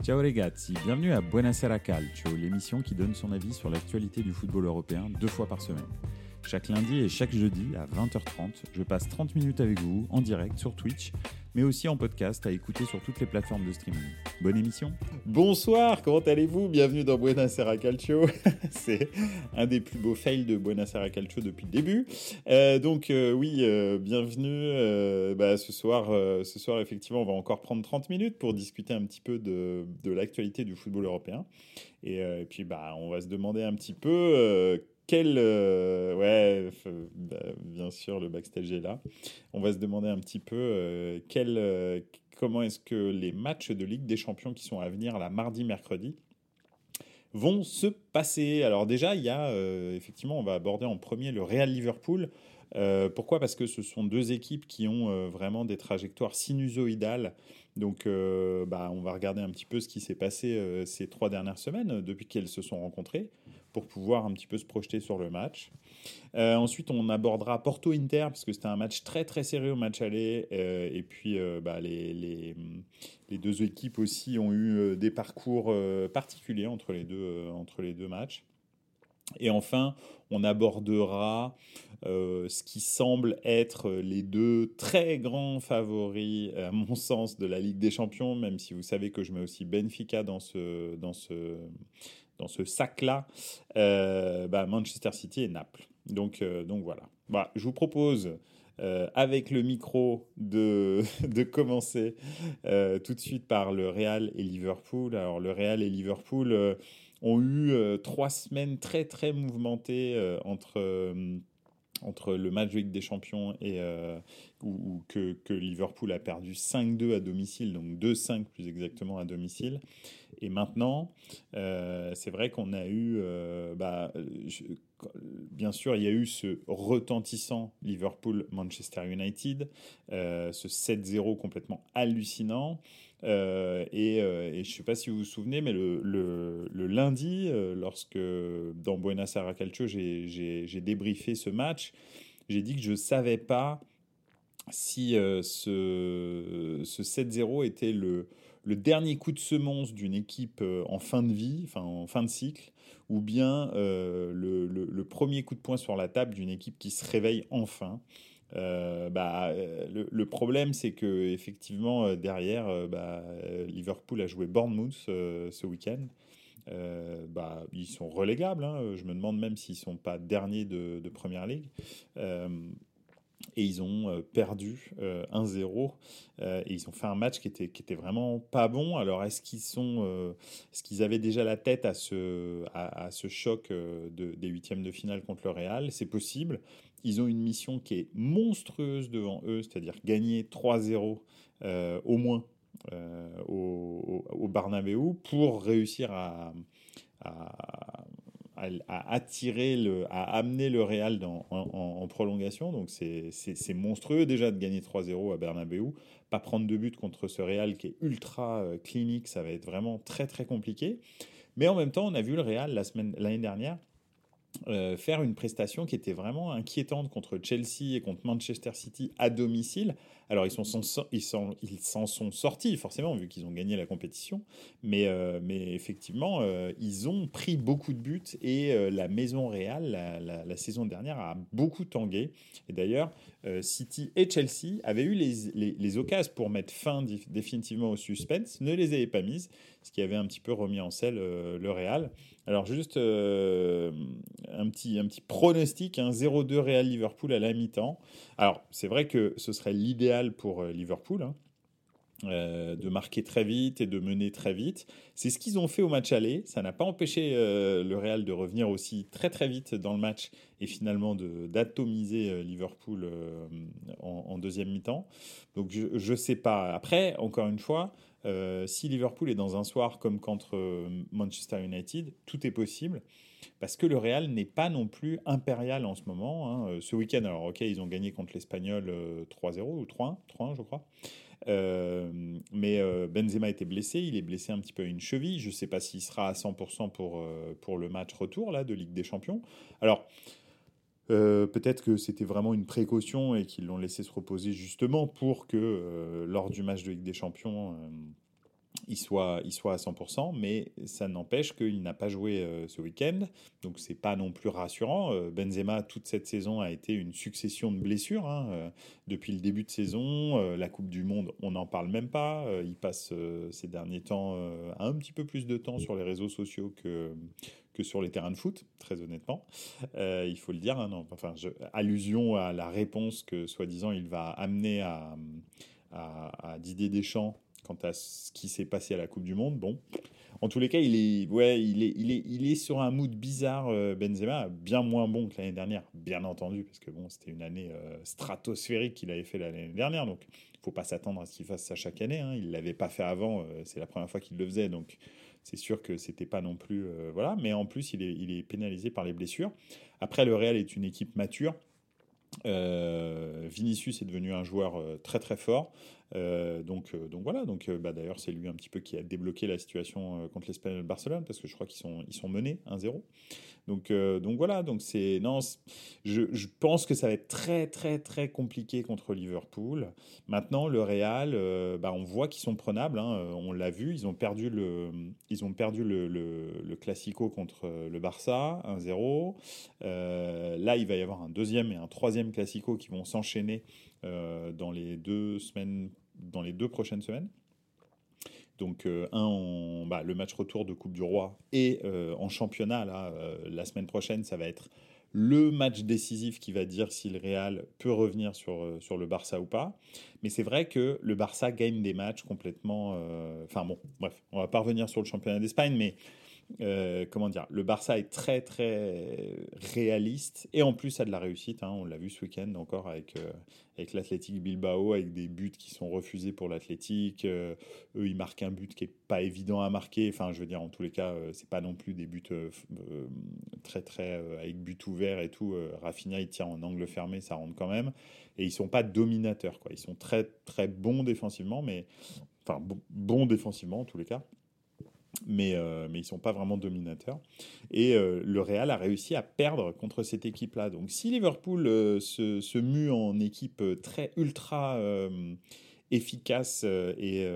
Ciao ragazzi, bienvenue à Buonasera Calcio, l'émission qui donne son avis sur l'actualité du football européen deux fois par semaine. Chaque lundi et chaque jeudi à 20h30, je passe 30 minutes avec vous en direct sur Twitch, mais aussi en podcast à écouter sur toutes les plateformes de streaming. Bonne émission Bonsoir, comment allez-vous? Bienvenue dans Buonasera Calcio. C'est un des plus beaux fails de Buonasera Calcio depuis le début. Euh, donc euh, oui, euh, bienvenue. Bah, ce, soir, ce soir, effectivement, on va encore prendre 30 minutes pour discuter un petit peu de, l'actualité du football européen. Et, puis, bah, on va se demander un petit peu quel... Euh, ouais, bah, bien sûr, le backstage est là. On va se demander un petit peu euh, quel, euh, comment est-ce que les matchs de Ligue des Champions qui sont à venir, la mardi, mercredi, vont se passer? Alors déjà, il y a, effectivement, on va aborder en premier le Real Liverpool. Pourquoi? Parce que ce sont deux équipes qui ont vraiment des trajectoires sinusoïdales. Donc, bah, on va regarder un petit peu ce qui s'est passé ces trois dernières semaines depuis qu'elles se sont rencontrées pour pouvoir un petit peu se projeter sur le match. Euh, ensuite, on abordera Porto-Inter parce que c'était un match très très serré au match aller. Euh, et puis, bah, les, les, les, deux équipes aussi ont eu des parcours particuliers entre les deux, entre les deux matchs. Et enfin, on abordera euh, ce qui semble être les deux très grands favoris, à mon sens, de la Ligue des Champions, même si vous savez que je mets aussi Benfica dans ce, dans ce, dans ce sac-là, euh, bah, Manchester City et Naples. Donc, euh, donc voilà. Bah, je vous propose euh, avec le micro de, de commencer tout de suite par le Real et Liverpool. Alors le Real et Liverpool ont eu trois semaines très très mouvementées entre entre le Ligue des Champions et où, où que, Liverpool a perdu 5-2 à domicile, donc 2-5 plus exactement à domicile. Et maintenant, euh, c'est vrai qu'on a eu, euh, bah, je, bien sûr, il y a eu ce retentissant Liverpool-Manchester United, euh, ce 7-0 complètement hallucinant. Euh, et, euh, et, je ne sais pas si vous vous souvenez, mais le lundi, euh, lorsque dans Buenos Aires Calcio, j'ai débriefé ce match, j'ai dit que je ne savais pas si euh, ce, ce 7-0 était le, dernier coup de semonce d'une équipe euh, en fin de vie, enfin en fin de cycle, ou bien euh, le, premier coup de poing sur la table d'une équipe qui se réveille enfin. Bah, le, problème, c'est que effectivement derrière, bah, Liverpool a joué Bournemouth ce week-end. Bah, ils sont relégables. Hein. Je me demande même s'ils sont pas derniers de, de première ligue. Et ils ont euh, perdu euh, 1-0 euh, et ils ont fait un match qui était, qui était vraiment pas bon. Alors est-ce qu'ils euh, est-ce avaient déjà la tête à ce, à, ce choc euh, de, des huitièmes de finale contre le Real? C'est possible. Ils ont une mission qui est monstrueuse devant eux, c'est-à-dire gagner 3-0 euh, au moins euh, au, au, pour réussir à, à, attirer, le, à amener le Real dans, en, prolongation. Donc c'est monstrueux déjà de gagner 3-0 à Bernabeu. Pas prendre de but contre ce Real qui est ultra euh, clinique, ça va être vraiment très très compliqué. Mais en même temps, on a vu le Real l'année dernière euh, faire une prestation qui était vraiment inquiétante contre Chelsea et contre Manchester City à domicile. Alors ils s'en sont, ils sont, sont sortis forcément vu qu'ils ont gagné la compétition, mais, euh, effectivement euh, ils ont pris beaucoup de buts et la maison réale la, saison dernière a beaucoup tangué. Et d'ailleurs City et Chelsea avaient eu les, les, les occasions pour mettre fin définitivement au suspense, ne les avaient pas mises, ce qui avait un petit peu remis en selle le Real. Alors juste euh, un, petit, pronostic, hein, 0-2 Real Liverpool à la mi-temps. Alors c'est vrai que ce serait l'idéal pour euh, Liverpool. Hein. Euh, de marquer très vite et de mener très vite. C'est ce qu'ils ont fait au match aller. Ça n'a pas empêché euh, le Real de revenir aussi très très vite dans le match et finalement d'atomiser euh, Liverpool en, deuxième mi-temps. Donc je ne sais pas. Après, encore une fois, si Liverpool est dans un soir comme contre Manchester United, tout est possible parce que le Real n'est pas non plus impérial en ce moment. Hein. Ce week-end, alors ok, ils ont gagné contre l'Espagnol 3-0 ou 3-1, 3-1 je crois. Euh, mais euh, Benzema était blessé, il est blessé un petit peu à une cheville. Je ne sais pas s'il sera à 100% pour, euh, pour le match retour là, de Ligue des Champions. Alors, peut-être que c'était vraiment une précaution et qu'ils l'ont laissé se reposer justement pour que lors du match de Ligue des Champions, il soit, il soit à 100%, mais ça n'empêche qu'il n'a pas joué euh, ce week-end, donc c'est pas non plus rassurant. Euh, Benzema, toute cette saison, a été une succession de blessures hein, euh, depuis le début de saison. la Coupe du Monde, on n'en parle même pas. il passe ces derniers temps un petit peu plus de temps sur les réseaux sociaux que, que sur les terrains de foot, très honnêtement. il faut le dire. Hein, non, enfin, allusion à la réponse que, soi-disant, il va amener à, à, à Didier Deschamps quant à ce qui s'est passé à la Coupe du Monde. Bon, en tous les cas, il est, ouais, il est, il est, il est sur un mood bizarre. Euh, Benzema, bien moins bon que l'année dernière, bien entendu, parce que bon, c'était une année euh, stratosphérique qu'il avait fait l'année dernière, donc il faut pas s'attendre à ce qu'il fasse ça chaque année. Hein. Il l'avait pas fait avant, euh, c'est la première fois qu'il le faisait, donc c'est sûr que c'était pas non plus voilà. Mais en plus, il est, il est pénalisé par les blessures. Après, le Real est une équipe mature. Vinicius est devenu un joueur très très fort. Euh, donc, euh, donc voilà, donc euh, bah, d'ailleurs c'est lui un petit peu qui a débloqué la situation contre l'Espagnol Barcelone parce que je crois qu'ils sont, ils sont menés 1-0. Donc, donc voilà, donc c'est non, je, pense que ça va être très très très compliqué contre Liverpool. Maintenant le Real, bah, on voit qu'ils sont prenables, hein, on l'a vu, ils ont perdu le, ils ont perdu le, Classico contre le Barça 1-0. là il va y avoir un deuxième et un troisième Classico qui vont s'enchaîner dans les deux semaines, dans les deux prochaines semaines. Donc euh, un, bah, le match retour de Coupe du Roi et euh, en championnat là, la semaine prochaine, ça va être le match décisif qui va dire si le Real peut revenir sur, sur le Barça ou pas. Mais c'est vrai que le Barça gagne des matchs complètement. Enfin bon, bref, on va pas revenir sur le championnat d'Espagne, mais euh, comment dire, le Barça est très très réaliste et en plus a de la réussite. Hein. on l'a vu ce week-end encore avec euh, avec l'Athletic Bilbao, avec des buts qui sont refusés pour l'Athletic. Euh, eux, ils marquent un but qui est pas évident à marquer. Enfin, je veux dire, en tous les cas, c'est pas non plus des buts très très avec but ouvert et tout. Rafinha, il tient en angle fermé, ça rentre quand même. Et ils sont pas dominateurs. Ils sont très très bons défensivement, mais enfin bons défensivement en tous les cas mais, euh, mais ils ne sont pas vraiment dominateurs. Et euh, le Real a réussi à perdre contre cette équipe-là. Donc si Liverpool euh, se, se, mue en équipe très ultra efficace et,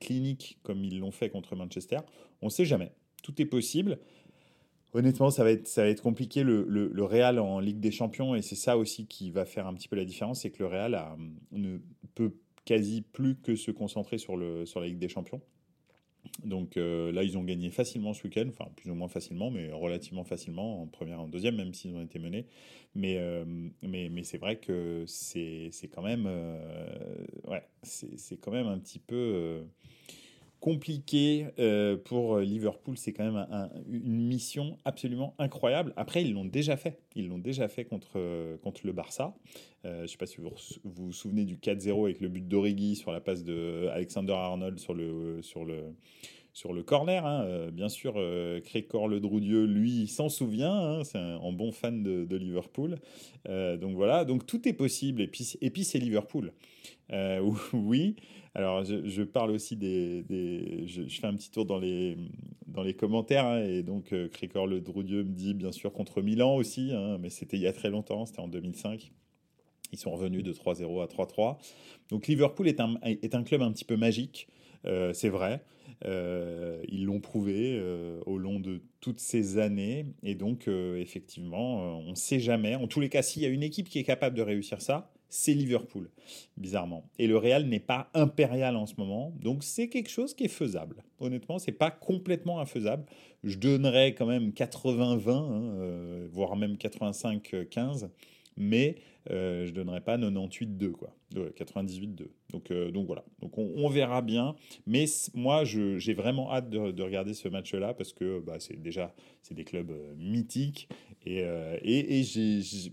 clinique comme ils l'ont fait contre Manchester, on ne sait jamais. Tout est possible. Honnêtement, ça va être, compliqué le, Real en Ligue des Champions et c'est ça aussi qui va faire un petit peu la différence, c'est que le Real ne peut quasi plus que se concentrer sur la Ligue des Champions. Donc euh, là, ils ont gagné facilement ce week-end, enfin plus ou moins facilement, mais relativement facilement, en première en deuxième, même s'ils ont été menés. Mais, euh, mais, mais c'est vrai que c'est quand même, euh, ouais, c'est quand même un petit peu compliqué pour Liverpool. C'est quand même une mission absolument incroyable. Après, ils l'ont déjà fait. Ils l'ont déjà fait contre, contre le Barça. je ne sais pas si vous vous, souvenez du 4-0 avec le but d'Origi sur la passe de Alexander Arnold sur le, sur le, sur le corner. Hein. Euh, bien sûr, euh, Crécor Le Droudieu, lui, s'en souvient. Hein. c'est un, bon fan de, Liverpool. Euh, donc voilà, donc tout est possible. Et puis, et c'est Liverpool. oui. Alors, je, parle aussi des. je, fais un petit tour dans les, dans les commentaires. Hein. et donc, Crécor Le Droudieu me dit, bien sûr, contre Milan aussi. mais c'était il y a très longtemps, c'était en 2005. Ils sont revenus de 3-0 à 3-3. Donc Liverpool est un, est un club un petit peu magique. Euh, c'est vrai. Euh, ils l'ont prouvé euh, au long de toutes ces années. Et donc, effectivement, on ne sait jamais. En tous les cas, s'il y a une équipe qui est capable de réussir ça, c'est Liverpool, bizarrement. Et le Real n'est pas impérial en ce moment, donc c'est quelque chose qui est faisable. Honnêtement, c'est pas complètement infaisable. Je donnerais quand même 80-20, hein, voire même 85-15, mais euh, je donnerais pas 98-2, quoi. 98-2. Donc, euh, donc voilà. Donc on, verra bien. Mais moi, j'ai vraiment hâte de, regarder ce match-là parce que bah, c'est déjà c'est des clubs euh, mythiques et, et,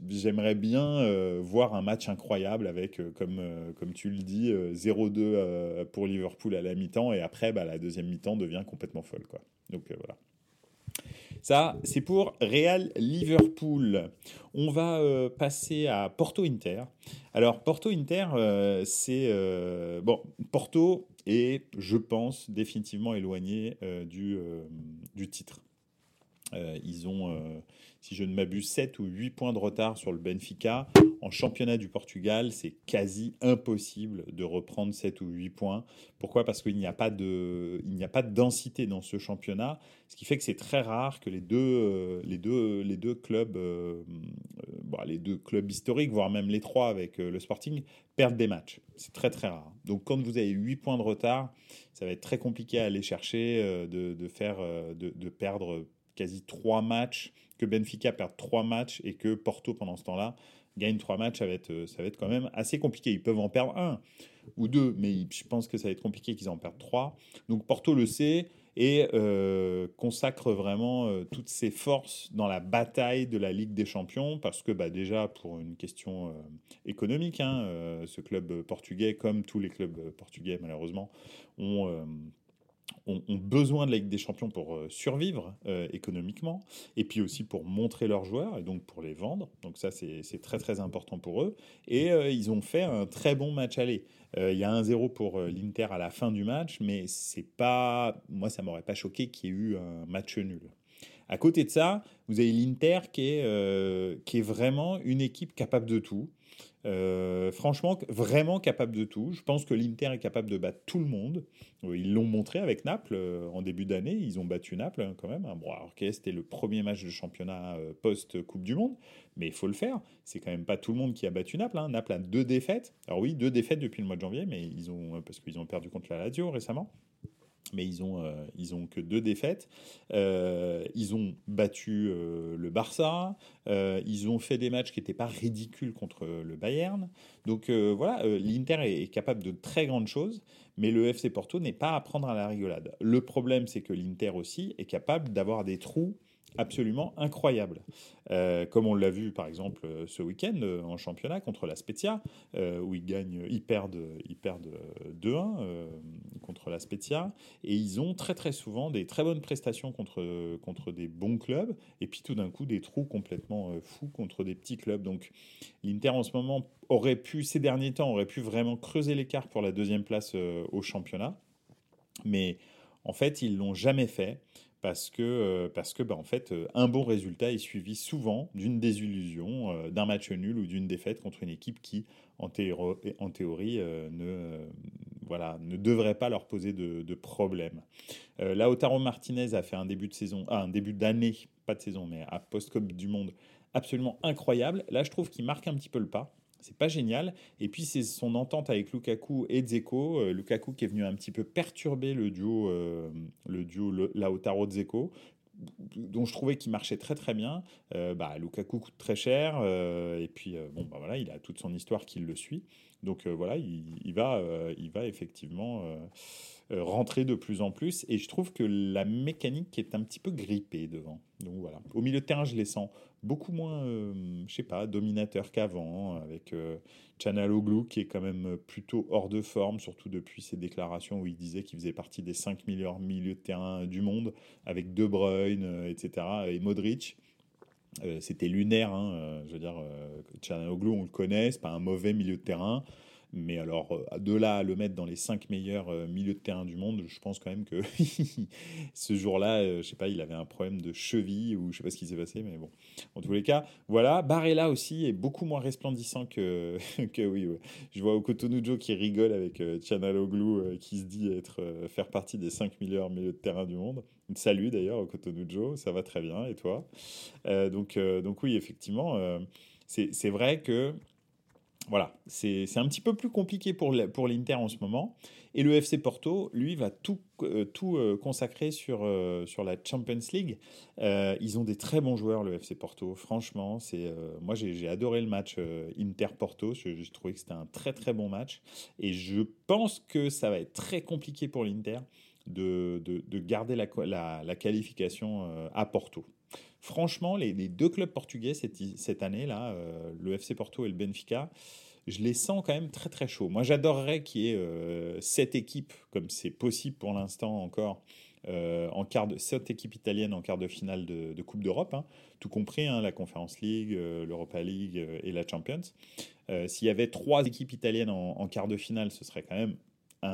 j'aimerais bien voir un match incroyable avec, comme, comme tu le dis, 0-2 pour Liverpool à la mi-temps et après, bah, la deuxième mi-temps devient complètement folle, quoi. Donc voilà. Ça, c'est pour Real Liverpool. On va euh, passer à Porto Inter. Alors, Porto Inter, euh, c'est. Euh, bon, Porto est, je pense, définitivement éloigné du, du titre. Ils ont si je ne m'abuse, 7 ou 8 points de retard sur le Benfica. En championnat du Portugal, c'est quasi impossible de reprendre 7 ou 8 points. Pourquoi? Parce qu'il n'y a, pas de, a pas de densité dans ce championnat, ce qui fait que c'est très rare que les deux, euh, les deux, les deux clubs, euh, euh, les deux clubs historiques, voire même les trois avec le Sporting, perdent des matchs. C'est très très rare. Donc quand vous avez 8 points de retard, ça va être très compliqué à aller chercher, de, faire, de perdre quasi 3 matchs que Benfica perde trois matchs et que Porto, pendant ce temps-là, gagne trois matchs, ça va, être, ça va être quand même assez compliqué. Ils peuvent en perdre un ou deux, mais je pense que ça va être compliqué qu'ils en perdent trois. Donc Porto le sait et euh, consacre vraiment euh, toutes ses forces dans la bataille de la Ligue des Champions, parce que bah, déjà, pour une question euh, économique, hein, ce club portugais, comme tous les clubs portugais malheureusement, ont ont, besoin de la Ligue des Champions pour euh, survivre euh, économiquement, et puis aussi pour montrer leurs joueurs, et donc pour les vendre. Donc ça, c'est très très important pour eux. Et euh, ils ont fait un très bon match aller. Il y a 1-0 pour l'Inter à la fin du match, mais c'est pas, moi, ça m'aurait pas choqué qu'il y ait eu un match nul. À côté de ça, vous avez l'Inter qui qui est vraiment une équipe capable de tout. Euh, franchement, vraiment capable de tout. Je pense que l'Inter est capable de battre tout le monde. Euh, ils l'ont montré avec Naples euh, en début d'année. Ils ont battu Naples hein, quand même. Hein. Bon, alors c'était le premier match de championnat post-Coupe du Monde, mais il faut le faire. C'est quand même pas tout le monde qui a battu Naples. Hein. Naples a deux défaites. Alors oui, deux défaites depuis le mois de janvier, mais ils ont parce qu'ils ont perdu contre la Lazio récemment mais ils ont, euh, ils ont que deux défaites. Euh, ils ont battu euh, le Barça. ils ont fait des matchs qui n'étaient pas ridicules contre le Bayern. Donc voilà, l'Inter est, capable de très grandes choses, mais le FC Porto n'est pas à prendre à la rigolade. Le problème, c'est que l'Inter aussi est capable d'avoir des trous absolument incroyable. Euh, comme on l'a vu par exemple euh, ce week-end euh, en championnat contre la Spezia, où ils gagnent, ils perdent, ils perdent 2-1 contre la Spezia, et ils ont très très souvent des très bonnes prestations contre, contre des bons clubs, et puis tout d'un coup des trous complètement fous contre des petits clubs. Donc l'Inter en ce moment aurait pu, ces derniers temps, aurait pu vraiment creuser l'écart pour la deuxième place au championnat, mais en fait ils l'ont jamais fait parce que, euh, parce que bah, en fait, euh, un bon résultat est suivi souvent d'une désillusion, euh, d'un match nul ou d'une défaite contre une équipe qui, en, théorie, ne, devrait pas leur poser de, de problème. Lautaro Martinez a fait un début de saison, ah, un début d'année, pas de saison, mais à post-Coupe du Monde absolument incroyable. Là, je trouve qu'il marque un petit peu le pas c'est pas génial. Et puis c'est son entente avec Lukaku et Dzeko. Euh, Lukaku qui est venu un petit peu perturber le duo, euh, le duo Lautaro Dzeko dont je trouvais qu'il marchait très très bien. Euh, bah, Lukaku coûte très cher et puis bon bah voilà il a toute son histoire qui le suit. Donc voilà il, va il va effectivement rentrer de plus en plus et je trouve que la mécanique est un petit peu grippée devant. Au milieu de terrain je les sens beaucoup moins, euh, je sais pas, dominateur qu'avant, avec euh, Chanaloglu qui est quand même plutôt hors de forme, surtout depuis ses déclarations où il disait qu'il faisait partie des 5 meilleurs milieux de terrain du monde, avec De Bruyne, euh, etc., et Modric. C'était lunaire, hein, je veux dire, Chanaloglu, on le connaît, c'est pas un mauvais milieu de terrain. Mais alors, euh, de là à le mettre dans les 5 meilleurs euh, milieux de terrain du monde, je pense quand même que ce jour-là, euh, je sais pas, il avait un problème de cheville ou je sais pas ce qui s'est passé, mais bon. En tous les cas, voilà. Barella aussi est beaucoup moins resplendissant que, que oui. Je vois Okotonujo qui rigole avec Tianaloglu qui se dit être, faire partie des 5 meilleurs milieux de terrain du monde. Salut d'ailleurs Okotonujo, ça va très bien et toi? Donc, donc oui, effectivement, c'est vrai que voilà, c'est un petit peu plus compliqué pour l'Inter en ce moment. Et le FC Porto, lui, va tout, euh, tout euh, consacrer sur, euh, sur la Champions League. ils ont des très bons joueurs, le FC Porto. Franchement, moi, j'ai adoré le match Inter-Porto. J'ai trouvé que c'était un très, très bon match. Et je pense que ça va être très compliqué pour l'Inter de, de, garder la, la, qualification à Porto. Franchement, les, deux clubs portugais cette, cette année-là, euh, le FC Porto et le Benfica, je les sens quand même très très chauds. Moi, j'adorerais qu'il y ait euh, sept équipes, comme c'est possible pour l'instant encore, euh, en quart de, sept équipes italiennes en quart de finale de, Coupe d'Europe, hein, tout compris hein, la Conference League, l'Europa League et la Champions. S'il y avait trois équipes italiennes en, en, quart de finale, ce serait quand même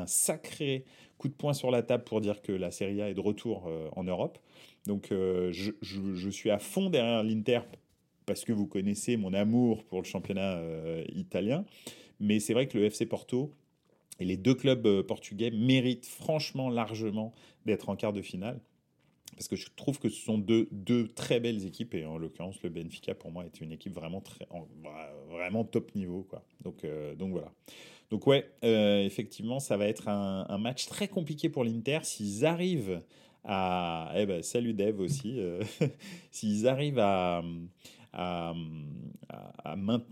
un sacré coup de poing sur la table pour dire que la Serie A est de retour en Europe. Donc je, je, suis à fond derrière l'Inter parce que vous connaissez mon amour pour le championnat italien. Mais c'est vrai que le FC Porto et les deux clubs portugais méritent franchement largement d'être en quart de finale parce que je trouve que ce sont deux, très belles équipes et en l'occurrence le Benfica pour moi est une équipe vraiment très vraiment top niveau quoi. Donc euh, donc voilà. Donc ouais, euh, effectivement, ça va être un, match très compliqué pour l'Inter s'ils arrivent à eh ben, salut Dev aussi euh, s'ils arrivent à à,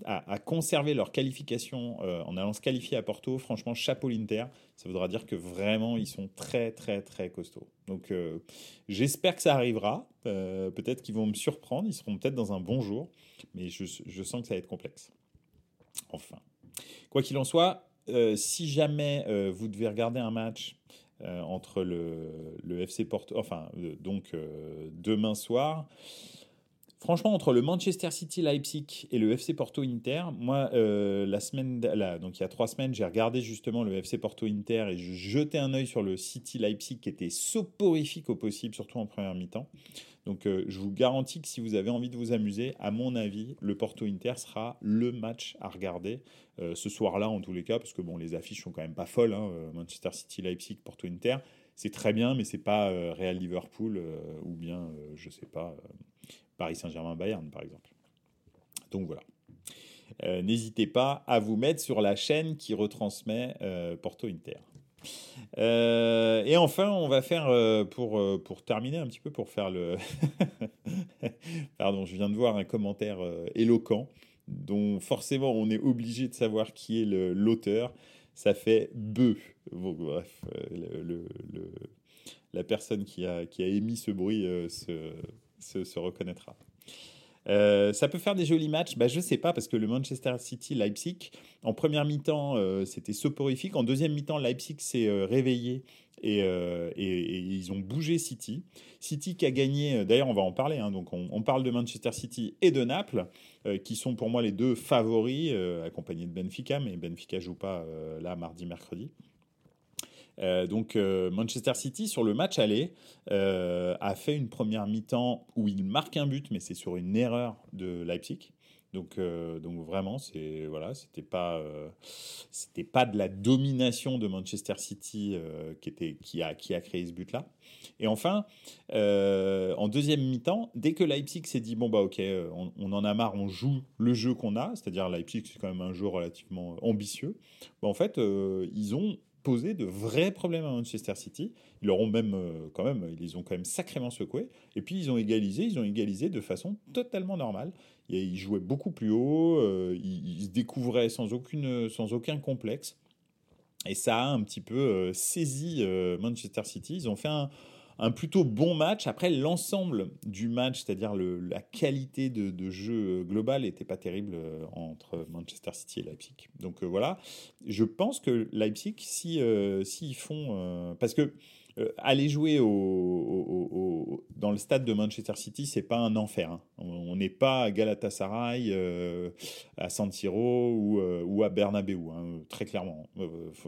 à, conserver leur qualification euh, en allant se qualifier à Porto, franchement, chapeau l'Inter. Ça voudra dire que vraiment, ils sont très, très, très costauds. Donc, j'espère que ça arrivera. Peut-être qu'ils vont me surprendre. Ils seront peut-être dans un bon jour. Mais je, je, sens que ça va être complexe. Enfin. Quoi qu'il en soit, si jamais vous devez regarder un match entre le, le, FC Porto, enfin, donc demain soir, Franchement, entre le Manchester City Leipzig et le FC Porto Inter, moi, euh, la il y a trois semaines, j'ai regardé justement le FC Porto Inter et je jetais un œil sur le City Leipzig qui était soporifique au possible, surtout en première mi-temps. Donc, euh, je vous garantis que si vous avez envie de vous amuser, à mon avis, le Porto Inter sera le match à regarder euh, ce soir-là, en tous les cas, parce que les affiches sont quand même pas folles. Hein, Manchester City Leipzig, Porto Inter, c'est très bien, mais c'est pas Real Liverpool ou bien, je sais pas. Paris Saint-Germain-Bayern, par exemple. Donc voilà. Euh, n'hésitez pas à vous mettre sur la chaîne qui retransmet euh, Porto Inter. Euh, et enfin, on va faire, pour, pour terminer un petit peu, pour faire le... Pardon, je viens de voir un commentaire éloquent, dont forcément on est obligé de savoir qui est l'auteur. Ça fait bœuf. Bon, bref, la personne qui a, qui a émis ce bruit se, reconnaîtra. Euh, ça peut faire des jolis matchs, bah, je sais pas, parce que le Manchester City Leipzig, en première mi-temps, euh, c'était soporifique. En deuxième mi-temps, Leipzig s'est euh, réveillé et, ils ont bougé City. City qui a gagné, d'ailleurs, on va en parler, hein, donc on, parle de Manchester City et de Naples, qui sont pour moi les deux favoris, accompagnés de Benfica, mais Benfica joue pas là mardi, mercredi. Euh, donc euh, Manchester City sur le match aller euh, a fait une première mi-temps où il marque un but, mais c'est sur une erreur de Leipzig. Donc, donc vraiment, c'est voilà, c'était pas c'était pas de la domination de Manchester City qui était qui a qui a créé ce but là. Et enfin, en deuxième mi-temps, dès que Leipzig s'est dit bon bah ok, on, en a marre, on joue le jeu qu'on a, c'est-à-dire Leipzig c'est quand même un jeu relativement ambitieux. Bah, en fait, ils ont poser de vrais problèmes à Manchester City. Ils ont même, euh, quand même, ils ont quand même sacrément secoué. Et puis ils ont égalisé, ils ont égalisé de façon totalement normale. ils jouaient beaucoup plus haut, euh, ils, se découvraient sans, aucune, sans aucun complexe. Et ça a un petit peu euh, saisi Manchester City. Ils ont fait un, un plutôt bon match. Après, l'ensemble du match, c'est-à-dire la qualité de, jeu global, n'était pas terrible euh, entre Manchester City et Leipzig. Donc euh, voilà, je pense que Leipzig, si, euh, s'ils font... parce que aller jouer au, dans le stade de Manchester City, c'est pas un enfer. Hein. On n'est pas à Galatasaray, à San Siro ou, ou à Bernabeu, hein, très clairement.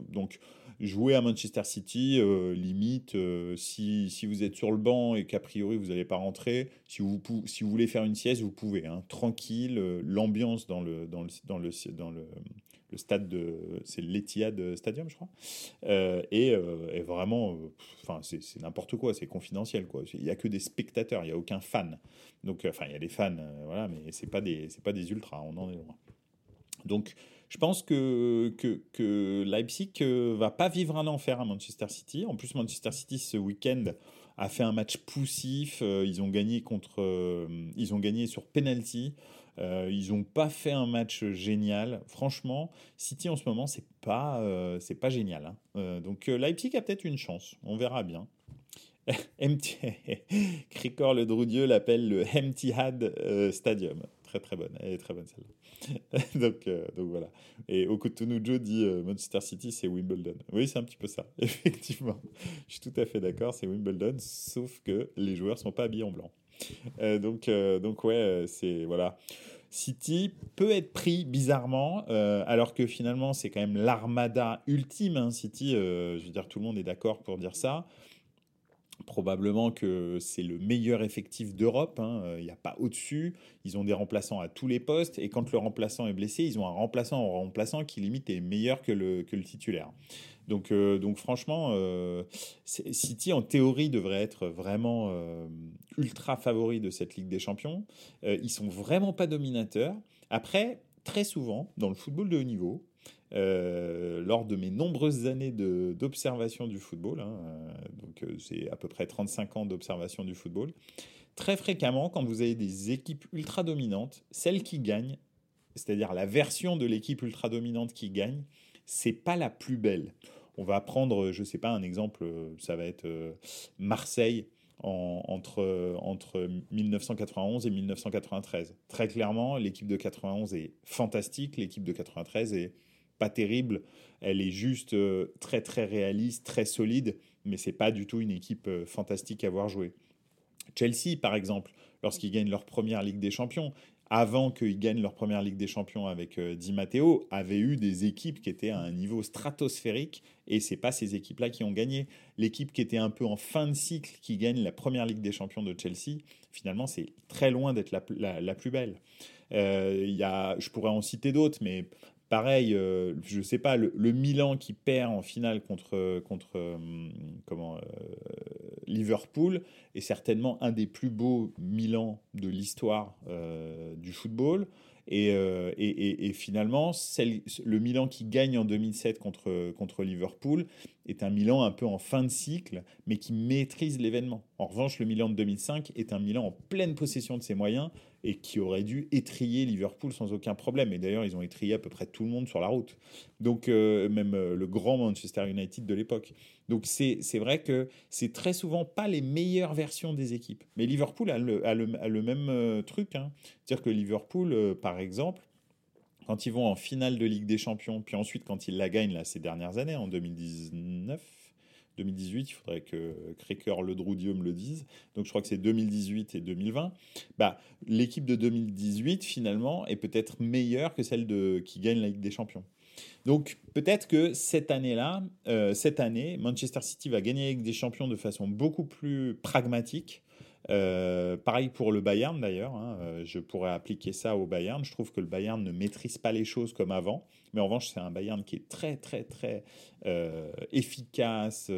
donc jouer à Manchester City, euh, limite, euh, si, si, vous êtes sur le banc et qu'a priori vous n'allez pas rentrer, si vous, si vous voulez faire une sieste, vous pouvez. Hein, tranquille, euh, l'ambiance dans le, dans le, dans le, dans le, stade de. C'est l'Etihad Stadium, je crois. et, et, vraiment, enfin, c'est n'importe quoi, c'est confidentiel. Il n'y a que des spectateurs, il n'y a aucun fan. Donc, enfin, il y a des fans, voilà, mais ce pas, des, pas des ultras, on en est loin. Donc, je pense que, que, Leipzig euh, va pas vivre un enfer à Manchester City. En plus, Manchester City, ce week-end, a fait un match poussif. Euh, ils ont gagné contre, euh, ils ont gagné sur penalty. ils n'ont pas fait un match génial. Franchement, City en ce moment, c'est pas, c'est pas génial. Hein. donc Leipzig a peut-être une chance. On verra bien. MT... Cricor le Droudieu l'appelle le Had Stadium. Très très bonne. Elle est très bonne celle-là. donc, euh, donc voilà. Et Okutunujo dit euh, Manchester City, c'est Wimbledon. Oui, c'est un petit peu ça, effectivement. Je suis tout à fait d'accord, c'est Wimbledon, sauf que les joueurs sont pas habillés en blanc. Euh, donc, donc ouais, c'est voilà. City peut être pris bizarrement, alors que finalement c'est quand même l'armada ultime. Hein, City, je veux dire, tout le monde est d'accord pour dire ça probablement que c'est le meilleur effectif d'Europe. Hein. Euh, il n'y a pas au-dessus. Ils ont des remplaçants à tous les postes. Et quand le remplaçant est blessé, ils ont un remplaçant en remplaçant qui limite est meilleur que le, que le titulaire. Donc, euh, donc franchement, euh, City en théorie devrait être vraiment ultra favori de cette Ligue des Champions. ils sont vraiment pas dominateurs. Après, très souvent, dans le football de haut niveau, euh, lors de mes nombreuses années d'observation du football, hein, euh, donc euh, c'est à peu près 35 ans d'observation du football, très fréquemment, quand vous avez des équipes ultra dominantes, celle qui gagne, c'est-à-dire la version de l'équipe ultra dominante qui gagne, c'est pas la plus belle. On va prendre, je sais pas, un exemple, ça va être Marseille entre, entre 1991 et 1993. Très clairement, l'équipe de 91 est fantastique, l'équipe de 93 est pas terrible. Elle est juste euh, très très réaliste, très solide, mais c'est pas du tout une équipe euh, fantastique à voir jouer. Chelsea, par exemple, lorsqu'ils gagnent leur première Ligue des Champions, avant qu'ils gagnent leur première Ligue des Champions avec euh, Di Matteo, avait eu des équipes qui étaient à un niveau stratosphérique et c'est pas ces équipes-là qui ont gagné. L'équipe qui était un peu en fin de cycle qui gagne la première Ligue des Champions de Chelsea, finalement, c'est très loin d'être la, plus belle. Y a, je pourrais en citer d'autres, mais Pareil, euh, je ne sais pas, le, Milan qui perd en finale contre, euh, euh, Liverpool est certainement un des plus beaux Milan de l'histoire du football. Et, et, et, finalement, le Milan qui gagne en 2007 contre, contre Liverpool est un Milan un peu en fin de cycle, mais qui maîtrise l'événement. En revanche, le Milan de 2005 est un Milan en pleine possession de ses moyens, et qui aurait dû étrier Liverpool sans aucun problème. Et d'ailleurs, ils ont étrié à peu près tout le monde sur la route. Donc, euh, même euh, le grand Manchester United de l'époque. Donc, c'est vrai que c'est très souvent pas les meilleures versions des équipes. Mais Liverpool a le, même euh, truc. Hein. C'est-à-dire que Liverpool, par exemple, quand ils vont en finale de Ligue des Champions, puis ensuite quand ils la gagnent là, ces dernières années, en 2019, 2018, il faudrait que Cracker Le Droudieu le dise. Donc je crois que c'est 2018 et 2020. Bah, l'équipe de 2018 finalement est peut-être meilleure que celle de qui gagne la Ligue des Champions. Donc peut-être que cette année-là, euh, cette année, Manchester City va gagner la Ligue des Champions de façon beaucoup plus pragmatique euh, pareil pour le Bayern d'ailleurs, hein, euh, je pourrais appliquer ça au Bayern. Je trouve que le Bayern ne maîtrise pas les choses comme avant, mais en revanche c'est un Bayern qui est très très très euh, efficace,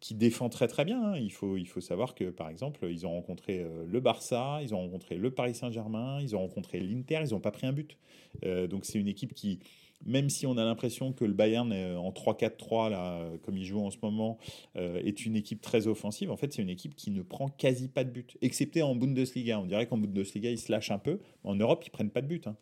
qui défend très très bien. Hein. Il, faut, il faut savoir que par exemple ils ont rencontré le Barça, ils ont rencontré le Paris Saint-Germain, ils ont rencontré l'Inter, ils n'ont pas pris un but. donc c'est une équipe qui même si on a l'impression que le Bayern en 3-4-3, là, comme il joue en ce moment, euh, est une équipe très offensive, en fait, c'est une équipe qui ne prend quasi pas de but, excepté en Bundesliga. On dirait qu'en Bundesliga, ils se lâchent un peu. En Europe, ils prennent pas de but. Hein.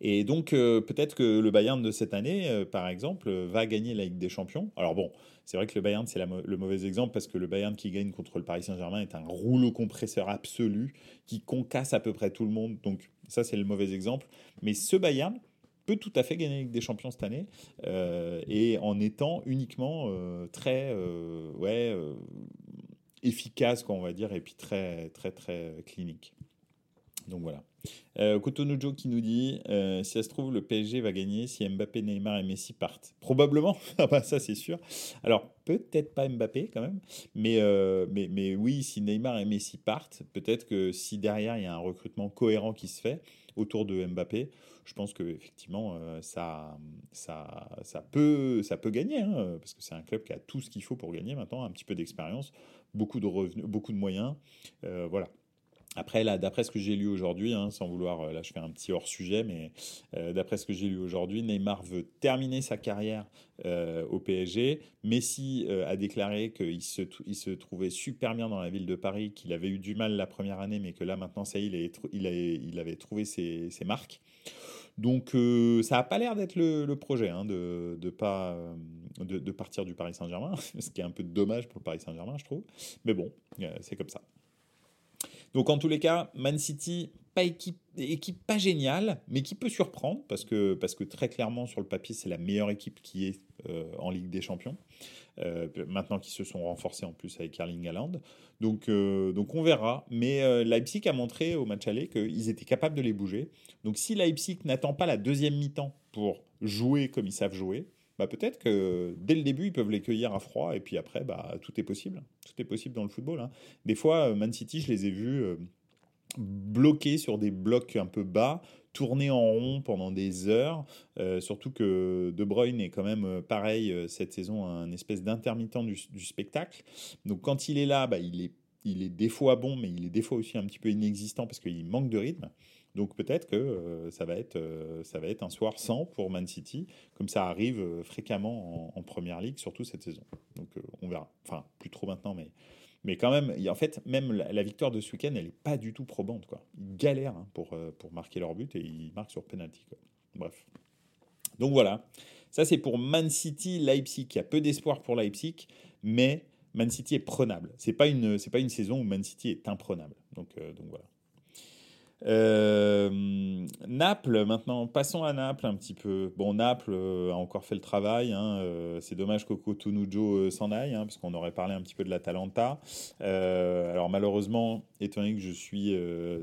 Et donc, euh, peut-être que le Bayern de cette année, euh, par exemple, va gagner la Ligue des Champions. Alors bon, c'est vrai que le Bayern, c'est le mauvais exemple parce que le Bayern qui gagne contre le Paris Saint-Germain est un rouleau compresseur absolu qui concasse à peu près tout le monde. Donc, ça, c'est le mauvais exemple. Mais ce Bayern, peut tout à fait gagner avec des champions cette année euh, et en étant uniquement euh, très euh, ouais, efficace, quoi, on va dire, et puis très, très, très clinique. Donc voilà. Euh, qui nous dit si ça se trouve, le PSG va gagner si Mbappé, Neymar et Messi partent. Probablement, ah bah, ça c'est sûr. Alors peut-être pas Mbappé quand même, mais, mais, mais oui, si Neymar et Messi partent, peut-être que si derrière il y a un recrutement cohérent qui se fait autour de Mbappé, je pense que effectivement euh, ça, peut gagner, hein, parce que c'est un club qui a tout ce qu'il faut pour gagner maintenant, un petit peu d'expérience, beaucoup de revenus, beaucoup de moyens, euh, voilà. Après, là, d'après ce que j'ai lu aujourd'hui, hein, sans vouloir, euh, là, je fais un petit hors sujet, mais d'après ce que j'ai lu aujourd'hui, Neymar veut terminer sa carrière au PSG. Messi a déclaré qu'il se, trouvait super bien dans la ville de Paris, qu'il avait eu du mal la première année, mais que là, maintenant, ça y est, il, avait trouvé ses, marques. Donc euh, ça n'a pas l'air d'être le, projet hein, de, de, pas, euh, de, partir du Paris Saint-Germain, ce qui est un peu dommage pour le Paris Saint-Germain, je trouve. Mais bon, euh, c'est comme ça. Donc en tous les cas, Man City, pas équipe, pas géniale, mais qui peut surprendre parce que, parce que très clairement sur le papier c'est la meilleure équipe qui est euh, en Ligue des Champions. Euh, maintenant qu'ils se sont renforcés en plus avec Erling Haaland. Donc, euh, donc on verra. Mais Leipzig a montré au match aller qu'ils étaient capables de les bouger. Donc si Leipzig n'attend pas la deuxième mi-temps pour jouer comme ils savent jouer, bah peut-être que dès le début, ils peuvent les cueillir à froid, et puis après, bah, tout est possible. Tout est possible dans le football. Hein. Des fois, Man City, je les ai vus bloqué sur des blocs un peu bas, tourner en rond pendant des heures. Euh, surtout que De Bruyne est quand même euh, pareil euh, cette saison, un espèce d'intermittent du, spectacle. Donc quand il est là, bah, il, est, il est des fois bon, mais il est des fois aussi un petit peu inexistant parce qu'il manque de rythme. Donc peut-être que ça, va être, ça va être un soir sans pour Man City, comme ça arrive fréquemment en, en Première Ligue, surtout cette saison. Donc on verra. Enfin, plus trop maintenant, mais mais quand même, en fait, même la, victoire de ce week-end, elle n'est pas du tout probante. Quoi. Ils galèrent hein, pour, euh, pour marquer leur but et ils marquent sur penalty. Bref. Donc voilà. Ça, c'est pour Man City, Leipzig. Il y a peu d'espoir pour Leipzig, mais Man City est prenable. Ce n'est pas, une, pas une saison où Man City est imprenable. Donc, euh, donc voilà. Euh, Naples, maintenant, passons à Naples un petit peu. Bon, Naples euh, a encore fait le travail. Hein, euh, c'est dommage qu'Oko s'en aille, hein, parce aurait parlé un petit peu de l'Atalanta. alors, malheureusement, étant donné que je suis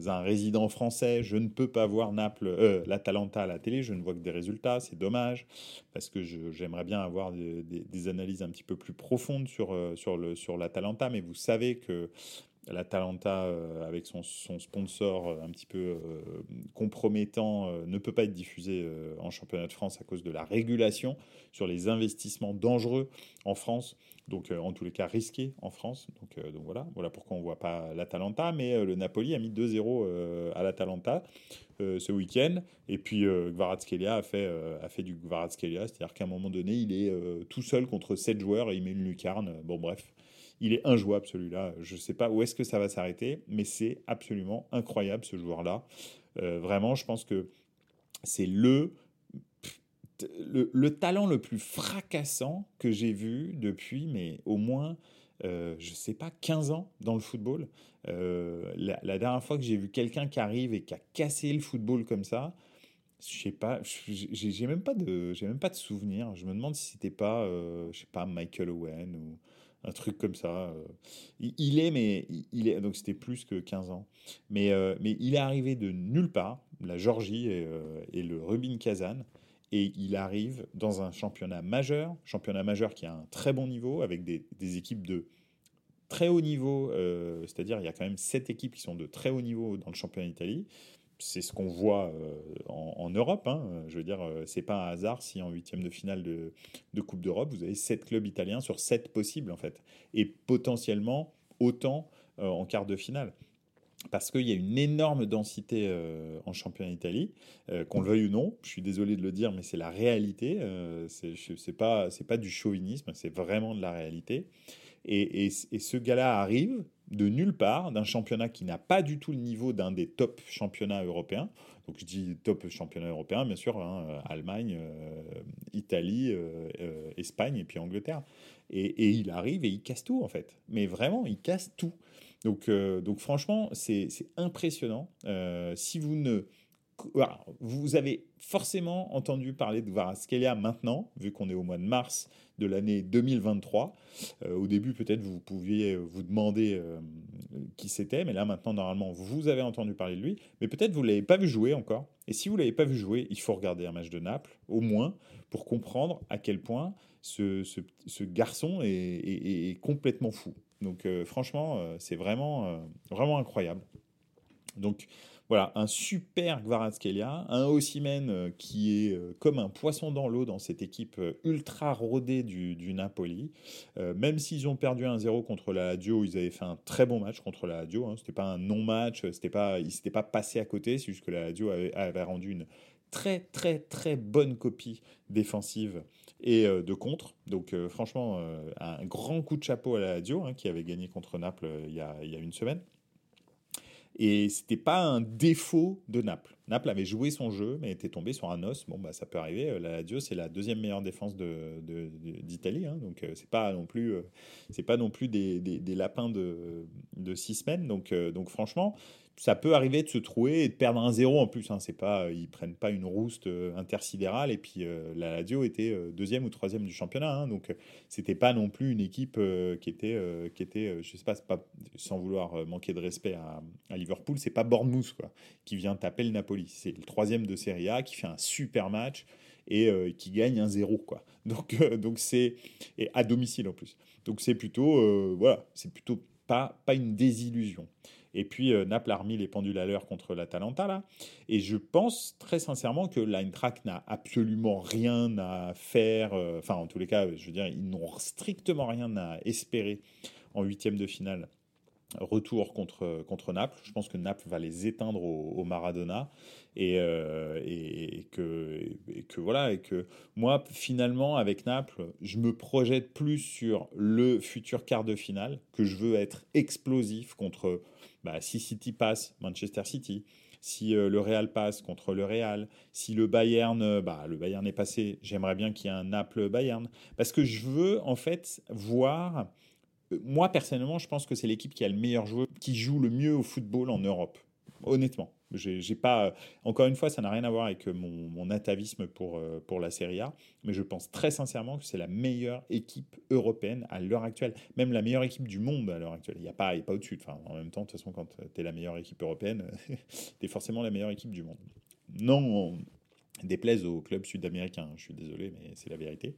un résident français, je ne peux pas voir Naples, l'Atalanta à la télé. Je ne vois que des résultats. C'est dommage, parce que j'aimerais bien avoir des, analyses un petit peu plus profondes sur, sur, le, sur l'Atalanta. Mais vous savez que l'Atalanta, euh, avec son, sponsor euh, un petit peu euh, compromettant, ne peut pas être diffusé en championnat de France à cause de la régulation sur les investissements dangereux en France, donc en tous les cas risqués en France. Donc, voilà, voilà pourquoi on ne voit pas l'Atalanta, mais le Napoli a mis 2-0 à l'Atalanta ce week-end, et puis Gvaratskelia a fait, du Gvaratskelia, c'est-à-dire qu'à un moment donné, il est tout seul contre 7 joueurs et il met une lucarne. Bon bref, il est injouable celui-là. Je ne sais pas où est-ce que ça va s'arrêter, mais c'est absolument incroyable ce joueur-là. Euh, vraiment, je pense que c'est le, le, talent le plus fracassant que j'ai vu depuis, mais au moins, euh, je ne sais pas, 15 ans dans le football. Euh, la, dernière fois que j'ai vu quelqu'un qui arrive et qui a cassé le football comme ça, je sais pas, j'ai même pas de, j'ai même pas de souvenir. Je me demande si c'était pas, je sais pas, Michael Owen ou un truc comme ça. Euh. Il, est, mais il est, donc c'était plus que 15 ans. Mais, euh, mais il est arrivé de nulle part, la Georgie et, euh, le Rubin Kazan, et il arrive dans un championnat majeur, championnat majeur qui a un très bon niveau, avec des, des équipes de très haut niveau, c'est-à-dire il y a quand même 7 équipes qui sont de très haut niveau dans le championnat d'Italie c'est ce qu'on voit euh, en, Europe. Hein. Je veux dire, euh, c'est pas un hasard si en huitième de finale de, Coupe d'Europe, vous avez sept clubs italiens sur sept possibles en fait, et potentiellement autant euh, en quart de finale. Parce qu'il y a une énorme densité en championnat d'Italie, qu'on le veuille ou non. Je suis désolé de le dire, mais c'est la réalité. c'est pas pas du chauvinisme, c'est vraiment de la réalité. Et, et ce gars-là arrive de nulle part, d'un championnat qui n'a pas du tout le niveau d'un des top championnats européens. Donc je dis top championnat européen, bien sûr, hein, euh, Allemagne, euh, Italie, euh, Espagne et puis Angleterre. Et, il arrive et il casse tout en fait. Mais vraiment, il casse tout. Donc, donc franchement, c'est impressionnant. si vous ne vous avez forcément entendu parler de Varaskelia maintenant, vu qu'on est au mois de mars de l'année 2023. Euh, au début, peut-être vous pouviez vous demander euh, qui c'était, mais là maintenant, normalement, vous avez entendu parler de lui, mais peut-être vous ne l'avez pas vu jouer encore. Et si vous ne l'avez pas vu jouer, il faut regarder un match de Naples, au moins, pour comprendre à quel point ce, garçon est, complètement fou. Donc euh, franchement, c'est vraiment, vraiment incroyable. Donc voilà, un super Gvaratskelia, un Osimen euh, qui est euh, comme un poisson dans l'eau dans cette équipe euh, ultra rodée du, Napoli. même s'ils ont perdu 1-0 contre la Lazio, ils avaient fait un très bon match contre la Lazio. Hein. C'était pas un non-match, c'était pas, ils s'étaient pas passés à côté, c'est juste que la Lazio avait, rendu une très très très bonne copie défensive et de contre. Donc franchement, un grand coup de chapeau à la Lazio hein, qui avait gagné contre Naples il y a une semaine. Et c'était pas un défaut de Naples. Naples avait joué son jeu, mais était tombé sur un os. Bon, bah, ça peut arriver. La Lazio, c'est la deuxième meilleure défense d'Italie. De, donc, euh, c'est pas non plus, euh, des, lapins de, six semaines. Donc, donc franchement, ça peut arriver de se trouver et de perdre un zéro en plus. Hein. C'est pas, ils prennent pas une rouste euh, intersidérale et puis euh, la Lazio était euh, deuxième ou troisième du championnat. Hein. donc c'était pas non plus une équipe qui était, qui était, je sais pas, pas sans vouloir manquer de respect à, à Liverpool, c'est pas Bournemouth quoi, qui vient taper le Napoli. C'est le troisième de Serie A qui fait un super match et qui gagne un zéro quoi. Donc donc c'est et à domicile en plus. Donc c'est plutôt voilà, c'est plutôt pas pas une désillusion. Et puis euh, Naples a remis les pendules à l'heure contre l'Atalanta là. Et je pense très sincèrement que l'Eintracht n'a absolument rien à faire. Euh, enfin, en tous les cas, je veux dire, ils n'ont strictement rien à espérer en huitième de finale retour contre, contre Naples. Je pense que Naples va les éteindre au, Maradona et, euh, et, que, et, que, voilà et que moi finalement avec Naples, je me projette plus sur le futur quart de finale que je veux être explosif contre bah, si City passe, Manchester City, si euh, le Real passe contre le Real, si le Bayern, euh, bah, le Bayern est passé, j'aimerais bien qu'il y ait un Naples-Bayern. Parce que je veux en fait voir, moi personnellement, je pense que c'est l'équipe qui a le meilleur joueur, qui joue le mieux au football en Europe, honnêtement. J'ai pas, encore une fois, ça n'a rien à voir avec mon, atavisme pour, euh, pour la Serie A, mais je pense très sincèrement que c'est la meilleure équipe européenne à l'heure actuelle, même la meilleure équipe du monde à l'heure actuelle. Il n'y a pas, pas au-dessus. Enfin, en même temps, de toute façon, quand tu es la meilleure équipe européenne, tu es forcément la meilleure équipe du monde. Non, déplaise au club sud-américain. Je suis désolé, mais c'est la vérité.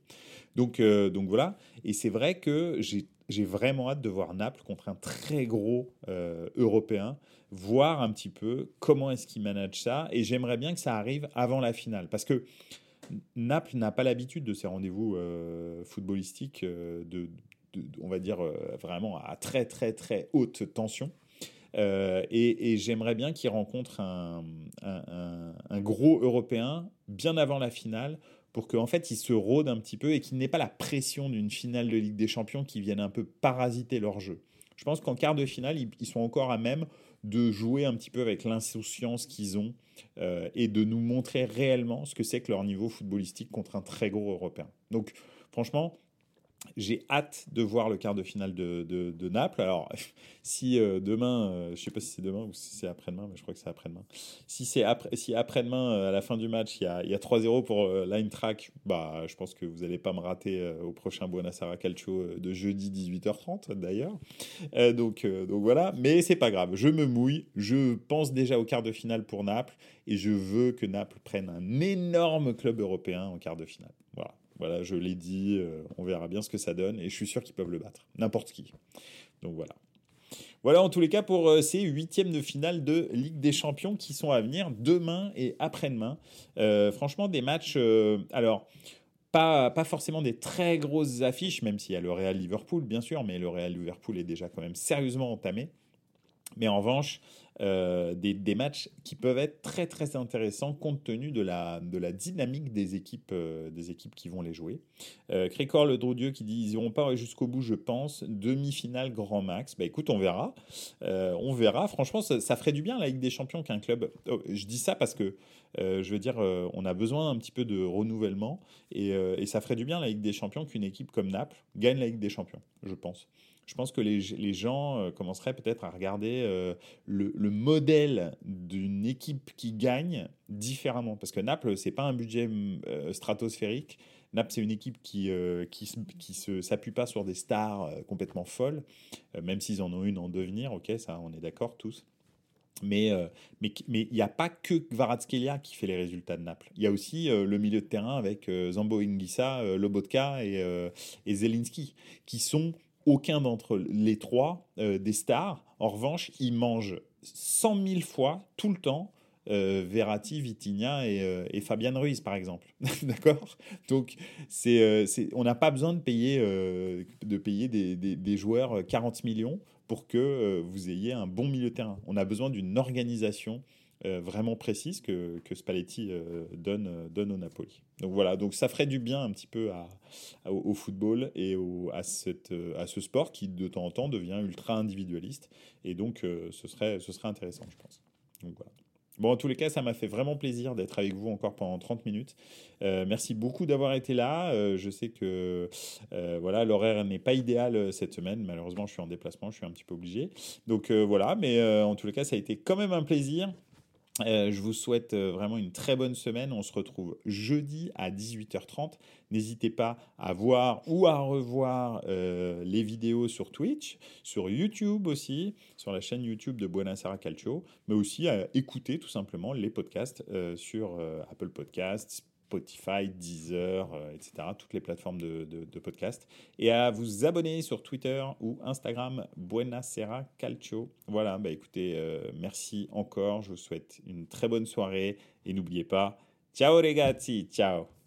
Donc, euh, donc voilà. Et c'est vrai que j'ai vraiment hâte de voir Naples contre un très gros euh, européen, voir un petit peu comment est-ce qu'il manage ça. Et j'aimerais bien que ça arrive avant la finale. Parce que Naples n'a pas l'habitude de ces rendez-vous euh, footballistiques, de, on va dire vraiment à très très très haute tension. Euh, et, j'aimerais bien qu'il rencontre un, gros Européen bien avant la finale pour qu'en fait il se rôde un petit peu et qu'il n'ait pas la pression d'une finale de Ligue des Champions qui vienne un peu parasiter leur jeu. Je pense qu'en quart de finale, ils, sont encore à même de jouer un petit peu avec l'insouciance qu'ils ont euh, et de nous montrer réellement ce que c'est que leur niveau footballistique contre un très gros Européen. Donc franchement, j'ai hâte de voir le quart de finale de, Naples. Alors, si euh, demain, euh, je ne sais pas si c'est demain ou si c'est après-demain, mais je crois que c'est après-demain. Si c'est après, si après-demain, euh, à la fin du match, il y a, a 3-0 pour Track, bah, je pense que vous n'allez pas me rater au prochain Buonasera Calcio de jeudi 18h30 d'ailleurs. donc, donc voilà, mais c'est pas grave. Je me mouille. Je pense déjà au quart de finale pour Naples et je veux que Naples prenne un énorme club européen en quart de finale. Voilà. Voilà, je l'ai dit, euh, on verra bien ce que ça donne, et je suis sûr qu'ils peuvent le battre, n'importe qui. Donc voilà. Voilà en tous les cas pour euh, ces huitièmes de finale de Ligue des Champions qui sont à venir demain et après-demain. Euh, franchement, des matchs. alors, pas, pas forcément des très grosses affiches, même s'il y a le Real Liverpool, bien sûr, mais le Real Liverpool est déjà quand même sérieusement entamé. Mais en revanche, euh, des, matchs qui peuvent être très très intéressants compte tenu de la, de la dynamique des équipes, euh, des équipes qui vont les jouer. Euh, Crécor Le Drodieu qui dit ils iront pas jusqu'au bout, je pense. Demi-finale grand max. Bah écoute, on verra. Euh, on verra. Franchement, ça, ferait du bien la Ligue des Champions qu'un club. Oh, je dis ça parce que je veux dire, on a besoin un petit peu de renouvellement et, et ça ferait du bien la Ligue des Champions qu'une équipe comme Naples gagne la Ligue des Champions, je pense je pense que les, les gens euh, commenceraient peut-être à regarder euh, le, le, modèle d'une équipe qui gagne différemment. Parce que Naples, c'est pas un budget euh, stratosphérique. Naples, c'est une équipe qui ne qui, s'appuie pas sur des stars complètement folles, même s'ils en ont une en devenir, ok, ça, on est d'accord tous. Mais mais il n'y a pas que Kvaratskhelia qui fait les résultats de Naples. Il y a aussi le milieu de terrain avec Zambo Ingisa, Lobotka et, et Zelinski, qui sont aucun d'entre les trois euh, des stars. En revanche, ils mangent 100 000 fois, tout le temps, euh, Verratti, Vitinha et, euh, Fabian Ruiz, par exemple. D'accord? Donc, c'est, on n'a pas besoin de payer, de payer des, des, joueurs 40 millions pour que vous ayez un bon milieu de terrain. On a besoin d'une organisation euh, vraiment précise que, que Spalletti euh, donne, euh, donne au Napoli. Donc voilà, donc ça ferait du bien un petit peu au, football et à, ce sport qui de temps en temps devient ultra individualiste. Et donc ce, serait, intéressant, je pense. Bon, en tous les cas, ça m'a fait vraiment plaisir d'être avec vous encore pendant 30 minutes. Euh, merci beaucoup d'avoir été là. Euh, je sais que euh, voilà, l'horaire n'est pas idéal cette semaine. Malheureusement, je suis en déplacement, je suis un petit peu obligé. Donc voilà, mais en tous les cas, ça a été quand même un plaisir. Euh, je vous souhaite euh, vraiment une très bonne semaine. On se retrouve jeudi à 18h30. N'hésitez pas à voir ou à revoir euh, les vidéos sur Twitch, sur YouTube aussi, sur la chaîne YouTube de Buonasera Calcio, mais aussi à écouter tout simplement les podcasts sur Apple Podcasts, Spotify, Deezer, euh, etc., toutes les plateformes de, de, podcast, et à vous abonner sur Twitter ou Instagram, Buenasera Calcio. Voilà, bah écoutez, euh, merci encore, je vous souhaite une très bonne soirée, et n'oubliez pas, ciao ragazzi, ciao